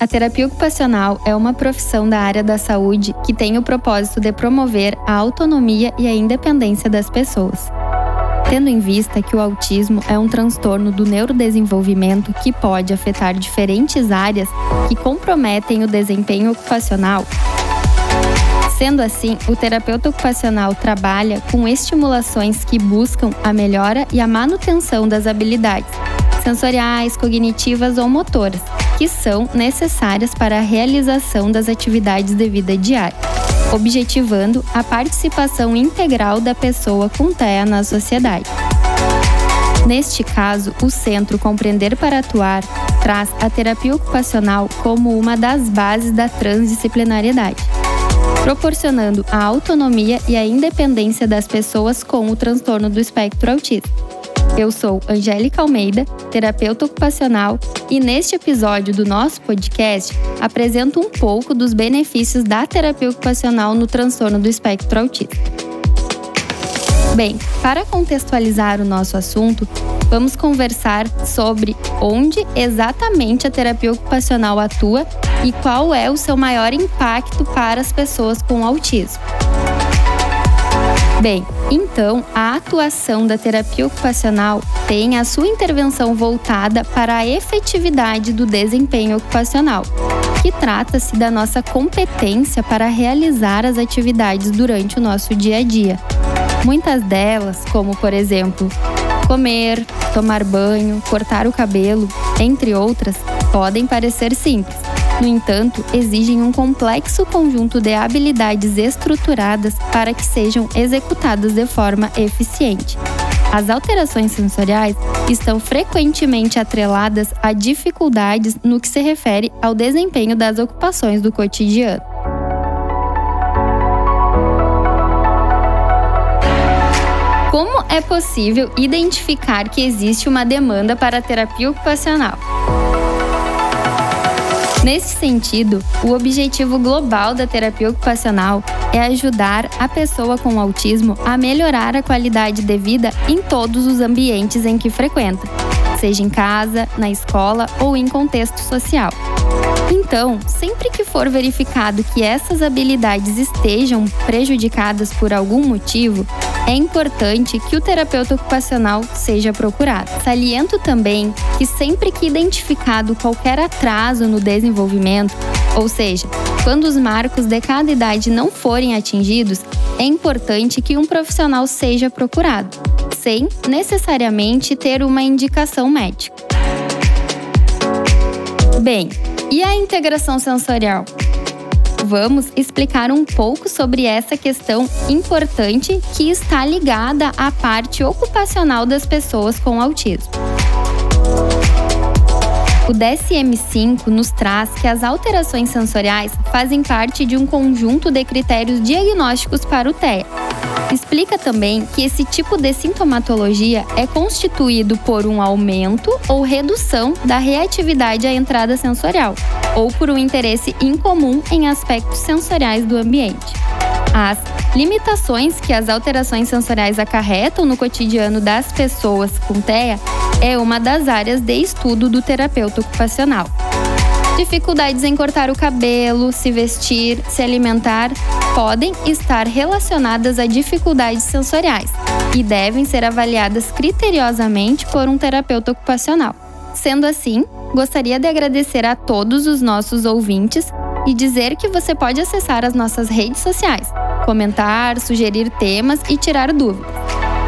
A terapia ocupacional é uma profissão da área da saúde que tem o propósito de promover a autonomia e a independência das pessoas. Tendo em vista que o autismo é um transtorno do neurodesenvolvimento que pode afetar diferentes áreas que comprometem o desempenho ocupacional, Sendo assim, o terapeuta ocupacional trabalha com estimulações que buscam a melhora e a manutenção das habilidades sensoriais, cognitivas ou motoras, que são necessárias para a realização das atividades de vida diária, objetivando a participação integral da pessoa com TEA na sociedade. Neste caso, o Centro Compreender para Atuar traz a terapia ocupacional como uma das bases da transdisciplinariedade, proporcionando a autonomia e a independência das pessoas com o transtorno do espectro autista. Eu sou Angélica Almeida, terapeuta ocupacional, e neste episódio do nosso podcast apresento um pouco dos benefícios da terapia ocupacional no transtorno do espectro autista. Bem, para contextualizar o nosso assunto, vamos conversar sobre onde exatamente a terapia ocupacional atua e qual é o seu maior impacto para as pessoas com autismo. Bem, então a atuação da terapia ocupacional tem a sua intervenção voltada para a efetividade do desempenho ocupacional, que trata-se da nossa competência para realizar as atividades durante o nosso dia a dia. Muitas delas, como por exemplo, comer, tomar banho, cortar o cabelo, entre outras, podem parecer simples, no entanto, exigem um complexo conjunto de habilidades estruturadas para que sejam executadas de forma eficiente. As alterações sensoriais estão frequentemente atreladas a dificuldades no que se refere ao desempenho das ocupações do cotidiano. Como é possível identificar que existe uma demanda para a terapia ocupacional? Nesse sentido, o objetivo global da terapia ocupacional é ajudar a pessoa com autismo a melhorar a qualidade de vida em todos os ambientes em que frequenta, seja em casa, na escola ou em contexto social. Então, sempre que for verificado que essas habilidades estejam prejudicadas por algum motivo, é importante que o terapeuta ocupacional seja procurado. Saliento também que sempre que identificado qualquer atraso no desenvolvimento, ou seja, quando os marcos de cada idade não forem atingidos, é importante que um profissional seja procurado, sem necessariamente ter uma indicação médica. Bem, e a integração sensorial? vamos explicar um pouco sobre essa questão importante que está ligada à parte ocupacional das pessoas com autismo. O DSM-5 nos traz que as alterações sensoriais fazem parte de um conjunto de critérios diagnósticos para o TEA. Explica também que esse tipo de sintomatologia é constituído por um aumento ou redução da reatividade à entrada sensorial, ou por um interesse incomum em aspectos sensoriais do ambiente. As limitações que as alterações sensoriais acarretam no cotidiano das pessoas com TEA é uma das áreas de estudo do terapeuta ocupacional. Dificuldades em cortar o cabelo, se vestir, se alimentar podem estar relacionadas a dificuldades sensoriais e devem ser avaliadas criteriosamente por um terapeuta ocupacional. Sendo assim, gostaria de agradecer a todos os nossos ouvintes e dizer que você pode acessar as nossas redes sociais, comentar, sugerir temas e tirar dúvidas.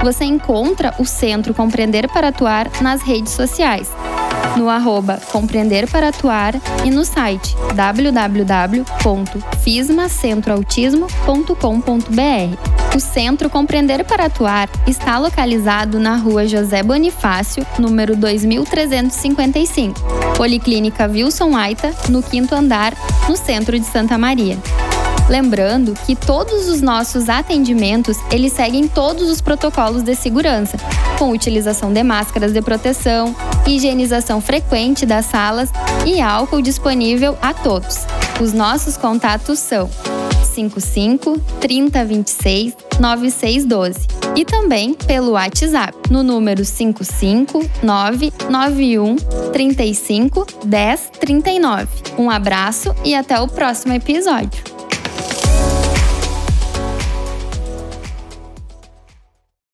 Você encontra o Centro Compreender para Atuar nas redes sociais, no arroba Compreender para Atuar e no site www.fismacentroautismo.com.br. O Centro Compreender para Atuar está localizado na rua José Bonifácio, número 2355, Policlínica Wilson Aita, no quinto andar, no centro de Santa Maria. Lembrando que todos os nossos atendimentos, eles seguem todos os protocolos de segurança, com utilização de máscaras de proteção, higienização frequente das salas e álcool disponível a todos. Os nossos contatos são 55 3026 9612 e também pelo WhatsApp no número 55991 35 10 39. Um abraço e até o próximo episódio.